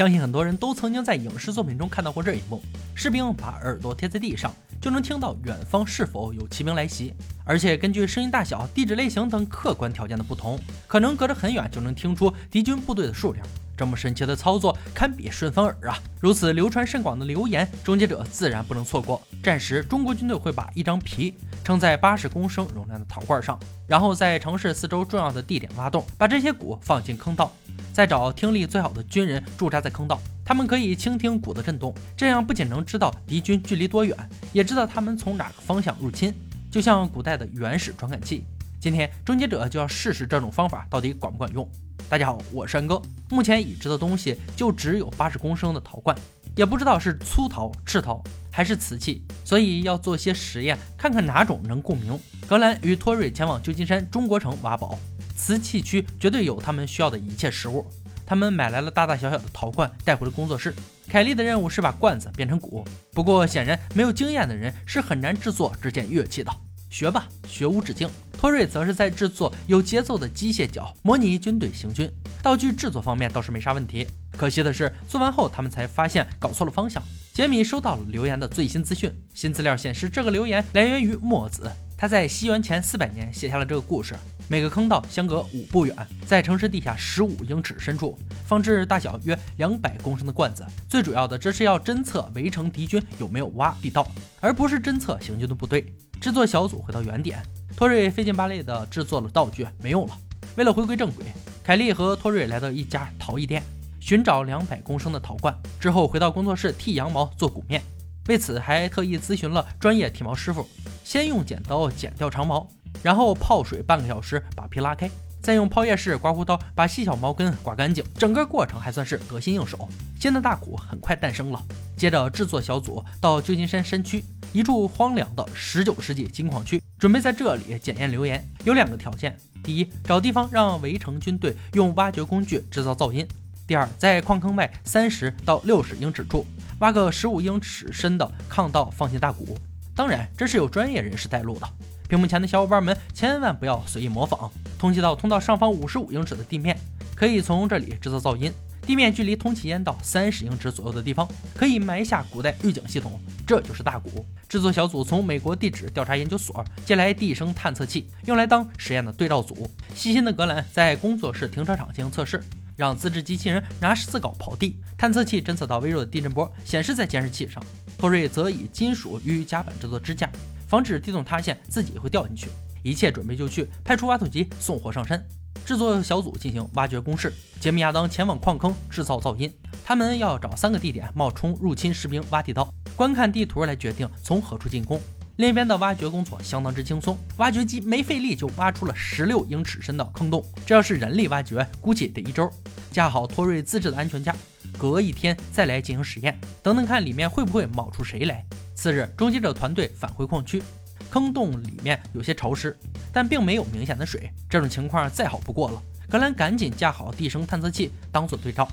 相信很多人都曾经在影视作品中看到过这一幕：士兵把耳朵贴在地上，就能听到远方是否有骑兵来袭。而且根据声音大小、地质类型等客观条件的不同，可能隔着很远就能听出敌军部队的数量。这么神奇的操作，堪比顺风耳啊！如此流传甚广的流言，终结者自然不能错过。战时，中国军队会把一张皮撑在八十公升容量的陶罐上，然后在城市四周重要的地点挖洞，把这些鼓放进坑道。再找听力最好的军人驻扎在坑道，他们可以倾听鼓的震动，这样不仅能知道敌军距离多远，也知道他们从哪个方向入侵，就像古代的原始传感器。今天终结者就要试试这种方法到底管不管用。大家好，我是安哥，目前已知的东西就只有八十公升的陶罐，也不知道是粗陶、赤陶还是瓷器，所以要做些实验，看看哪种能共鸣。格兰与托瑞前往旧金山中国城挖宝。瓷器区绝对有他们需要的一切食物。他们买来了大大小小的陶罐，带回了工作室。凯莉的任务是把罐子变成鼓。不过显然没有经验的人是很难制作这件乐器的。学吧，学无止境。托瑞则是在制作有节奏的机械脚，模拟军队行军。道具制作方面倒是没啥问题。可惜的是，做完后他们才发现搞错了方向。杰米收到了留言的最新资讯，新资料显示，这个留言来源于墨子。他在西元前四百年写下了这个故事。每个坑道相隔五步远，在城市地下十五英尺深处，放置大小约两百公升的罐子。最主要的，这是要侦测围城敌军有没有挖地道，而不是侦测行军的部队。制作小组回到原点，托瑞费劲巴力地制作了道具，没用了。为了回归正轨，凯莉和托瑞来到一家陶艺店，寻找两百公升的陶罐。之后回到工作室剃羊毛做鼓面，为此还特意咨询了专业剃毛师傅。先用剪刀剪掉长毛，然后泡水半个小时把皮拉开，再用泡叶式刮胡刀把细小毛根刮干净。整个过程还算是得心应手。新的大鼓很快诞生了。接着制作小组到旧金山山区一处荒凉的十九世纪金矿区，准备在这里检验留言。有两个条件：第一，找地方让围城军队用挖掘工具制造噪音；第二，在矿坑外三十到六十英尺处挖个十五英尺深的炕道，放进大鼓。当然，这是有专业人士带路的。屏幕前的小伙伴们千万不要随意模仿。通气道通到上方五十五英尺的地面，可以从这里制造噪音。地面距离通气烟道三十英尺左右的地方，可以埋下古代预警系统。这就是大鼓。制作小组从美国地质调查研究所借来地声探测器，用来当实验的对照组。细心的格兰在工作室停车场进行测试，让自制机器人拿十字镐刨地。探测器侦测到微弱的地震波，显示在监视器上。托瑞则以金属与夹板制作支架，防止地洞塌陷，自己会掉进去。一切准备就绪，派出挖土机送货上山。制作小组进行挖掘攻势，杰米亚当前往矿坑制造噪音。他们要找三个地点冒充入侵士兵挖地道，观看地图来决定从何处进攻。另一边的挖掘工作相当之轻松，挖掘机没费力就挖出了十六英尺深的坑洞。这要是人力挖掘，估计得一周。架好托瑞自制的安全架。隔一天再来进行实验，等等看里面会不会冒出谁来。次日，终结者团队返回矿区，坑洞里面有些潮湿，但并没有明显的水，这种情况再好不过了。格兰赶紧架好地声探测器当做对照，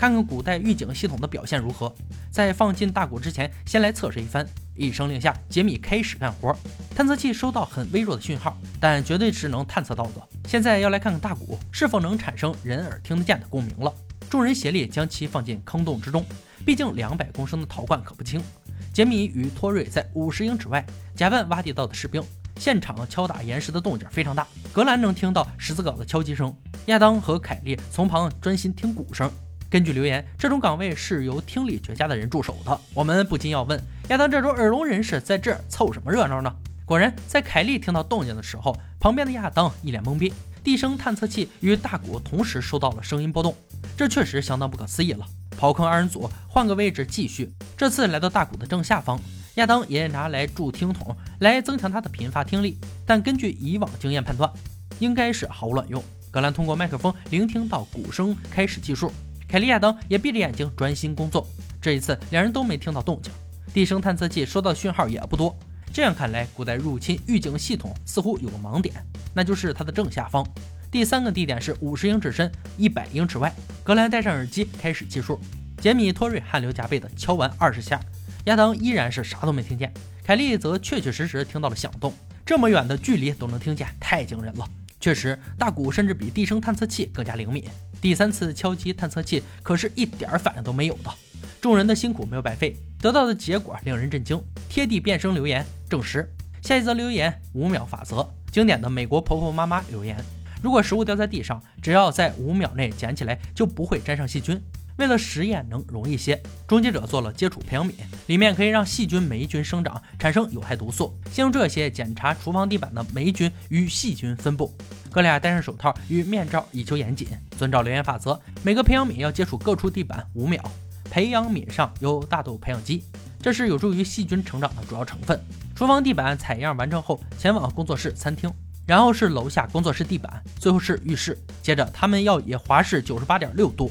看看古代预警系统的表现如何。在放进大鼓之前，先来测试一番。一声令下，杰米开始干活。探测器收到很微弱的讯号，但绝对是能探测到的。现在要来看看大鼓是否能产生人耳听得见的共鸣了。众人协力将其放进坑洞之中，毕竟两百公升的陶罐可不轻。杰米与托瑞在五十英尺外假扮挖地道的士兵，现场敲打岩石的动静非常大。格兰能听到十字镐的敲击声，亚当和凯莉从旁专心听鼓声。根据留言，这种岗位是由听力绝佳的人驻守的。我们不禁要问：亚当这种耳聋人士在这儿凑什么热闹呢？果然，在凯莉听到动静的时候，旁边的亚当一脸懵逼。地声探测器与大鼓同时收到了声音波动。这确实相当不可思议了。刨坑二人组换个位置继续，这次来到大鼓的正下方。亚当也拿来助听筒来增强他的频发听力，但根据以往经验判断，应该是毫无卵用。格兰通过麦克风聆听到鼓声开始计数，凯莉亚当也闭着眼睛专心工作。这一次两人都没听到动静，地声探测器收到的讯号也不多。这样看来，古代入侵预警系统似乎有个盲点，那就是它的正下方。第三个地点是五十英尺深、一百英尺外。格兰戴上耳机开始计数，杰米、托瑞汗流浃背地敲完二十下，亚当依然是啥都没听见，凯莉则确确实实听到了响动，这么远的距离都能听见，太惊人了。确实，大鼓甚至比地声探测器更加灵敏。第三次敲击探测器可是一点反应都没有的。众人的辛苦没有白费，得到的结果令人震惊。贴地变声留言证实。下一则留言：五秒法则，经典的美国婆婆妈妈留言：如果食物掉在地上，只要在五秒内捡起来，就不会沾上细菌。为了实验能容易些，终结者做了接触培养皿，里面可以让细菌、霉菌生长，产生有害毒素。先用这些检查厨房地板的霉菌与细菌分布。哥俩戴上手套与面罩，以求严谨。遵照留言法则，每个培养皿要接触各处地板五秒。培养皿上有大豆培养基，这是有助于细菌成长的主要成分。厨房地板采样完成后，前往工作室、餐厅，然后是楼下工作室地板，最后是浴室。接着他们要以华氏九十八点六度。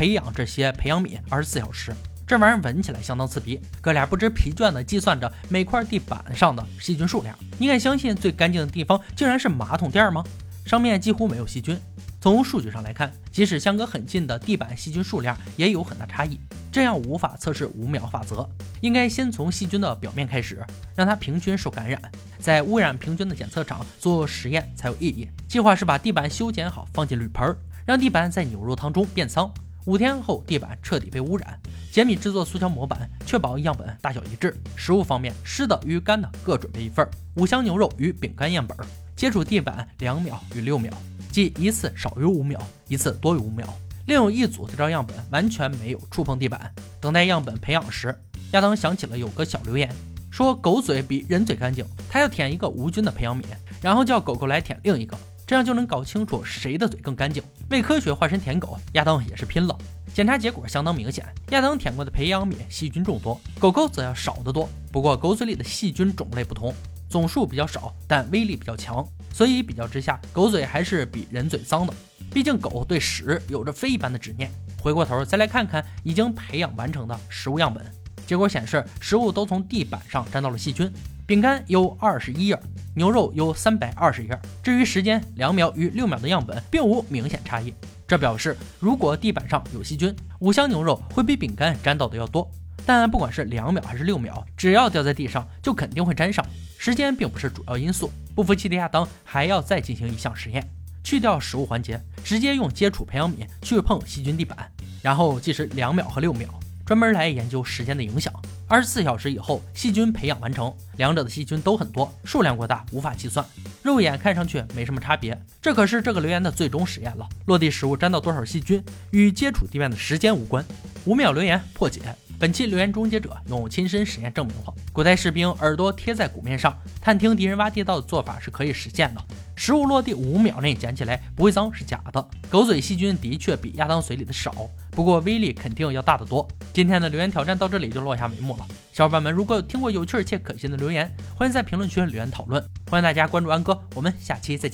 培养这些培养皿二十四小时，这玩意儿闻起来相当刺鼻。哥俩不知疲倦地计算着每块地板上的细菌数量。你敢相信最干净的地方竟然是马桶垫吗？上面几乎没有细菌。从数据上来看，即使相隔很近的地板细菌数量也有很大差异。这样无法测试五秒法则，应该先从细菌的表面开始，让它平均受感染，在污染平均的检测场做实验才有意义。计划是把地板修剪好，放进铝盆，让地板在牛肉汤中变脏。五天后，地板彻底被污染。杰米制作塑胶模板，确保样本大小一致。食物方面，湿的与干的各准备一份。五香牛肉与饼干样本，接触地板两秒与六秒，即一次少于五秒，一次多于五秒。另有一组对照样本完全没有触碰地板。等待样本培养时，亚当想起了有个小留言，说狗嘴比人嘴干净，他要舔一个无菌的培养皿，然后叫狗狗来舔另一个。这样就能搞清楚谁的嘴更干净。为科学化身舔狗，亚当也是拼了。检查结果相当明显，亚当舔过的培养皿细菌众多，狗狗则要少得多。不过狗嘴里的细菌种类不同，总数比较少，但威力比较强，所以比较之下，狗嘴还是比人嘴脏的。毕竟狗对屎有着非一般的执念。回过头再来看看已经培养完成的食物样本，结果显示食物都从地板上沾到了细菌。饼干有二十一页，牛肉有三百二十页。至于时间，两秒与六秒的样本并无明显差异。这表示，如果地板上有细菌，五香牛肉会比饼干沾到的要多。但不管是两秒还是六秒，只要掉在地上，就肯定会沾上。时间并不是主要因素。不服气的亚当还要再进行一项实验，去掉食物环节，直接用接触培养皿去碰细菌地板，然后计时两秒和六秒，专门来研究时间的影响。二十四小时以后，细菌培养完成，两者的细菌都很多，数量过大无法计算，肉眼看上去没什么差别。这可是这个留言的最终实验了。落地食物沾到多少细菌，与接触地面的时间无关。五秒留言破解。本期留言终结者用亲身实验证明了，古代士兵耳朵贴在鼓面上探听敌人挖地道的做法是可以实现的。食物落地五秒内捡起来不会脏是假的。狗嘴细菌的确比亚当嘴里的少，不过威力肯定要大得多。今天的留言挑战到这里就落下帷幕了。小伙伴们，如果有听过有趣且可信的留言，欢迎在评论区留言讨论。欢迎大家关注安哥，我们下期再见。